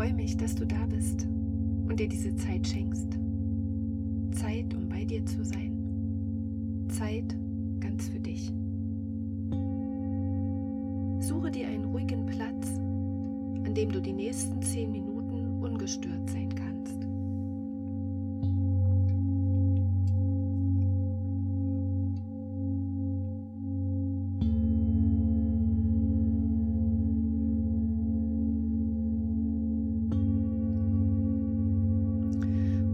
freue mich, dass du da bist und dir diese Zeit schenkst. Zeit, um bei dir zu sein. Zeit ganz für dich. Suche dir einen ruhigen Platz, an dem du die nächsten zehn Minuten ungestört sein kannst.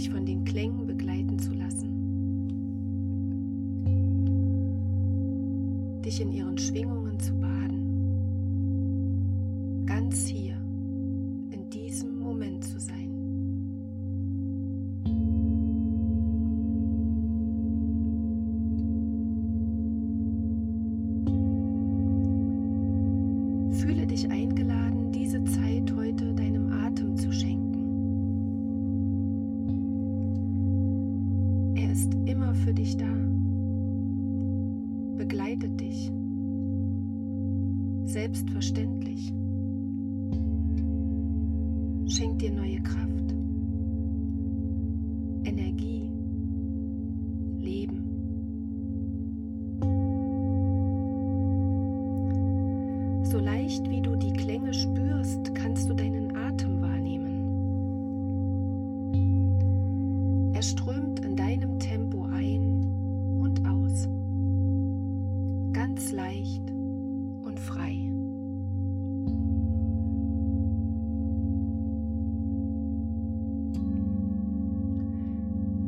dich von den Klängen begleiten zu lassen. Dich in ihren Schwingungen zu selbstverständlich. Schenkt dir neue Kraft, Energie, Leben. So leicht wie du die Klänge spürst, kannst du deinen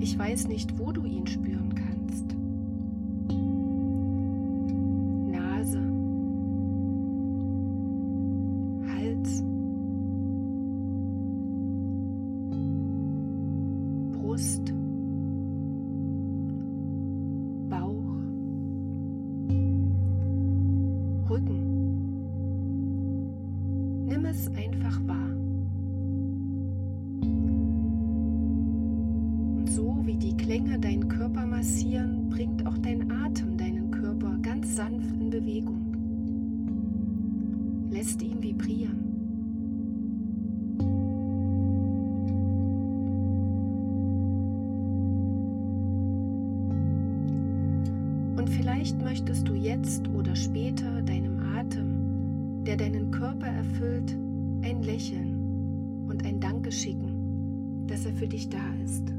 Ich weiß nicht, wo du ihn spüren kannst. Vielleicht möchtest du jetzt oder später deinem Atem, der deinen Körper erfüllt, ein Lächeln und ein Danke schicken, dass er für dich da ist.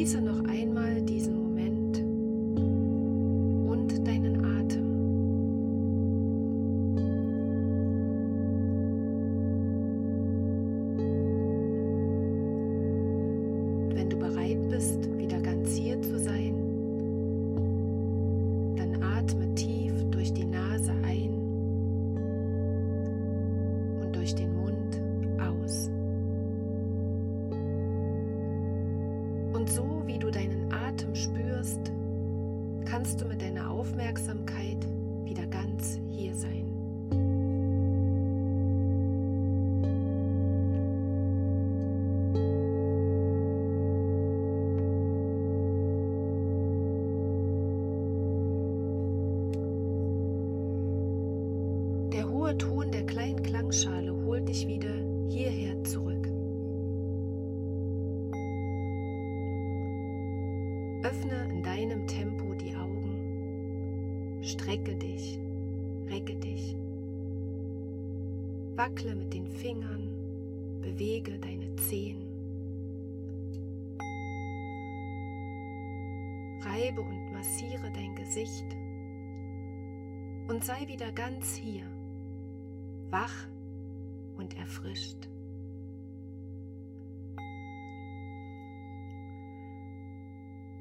Genieße noch einmal hohe Ton der kleinen Klangschale holt dich wieder hierher zurück. Öffne in deinem Tempo die Augen, strecke dich, recke dich, wackle mit den Fingern, bewege deine Zehen, reibe und massiere dein Gesicht. Und sei wieder ganz hier, wach und erfrischt.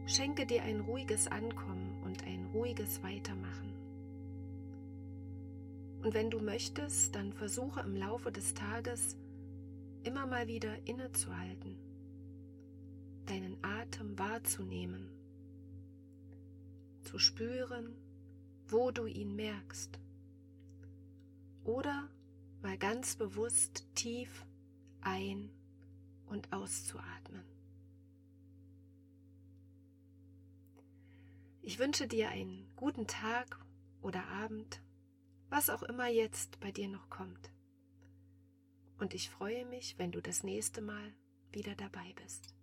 Schenke dir ein ruhiges Ankommen und ein ruhiges Weitermachen. Und wenn du möchtest, dann versuche im Laufe des Tages immer mal wieder innezuhalten, deinen Atem wahrzunehmen, zu spüren, wo du ihn merkst. Oder mal ganz bewusst tief ein- und auszuatmen. Ich wünsche dir einen guten Tag oder Abend, was auch immer jetzt bei dir noch kommt. Und ich freue mich, wenn du das nächste Mal wieder dabei bist.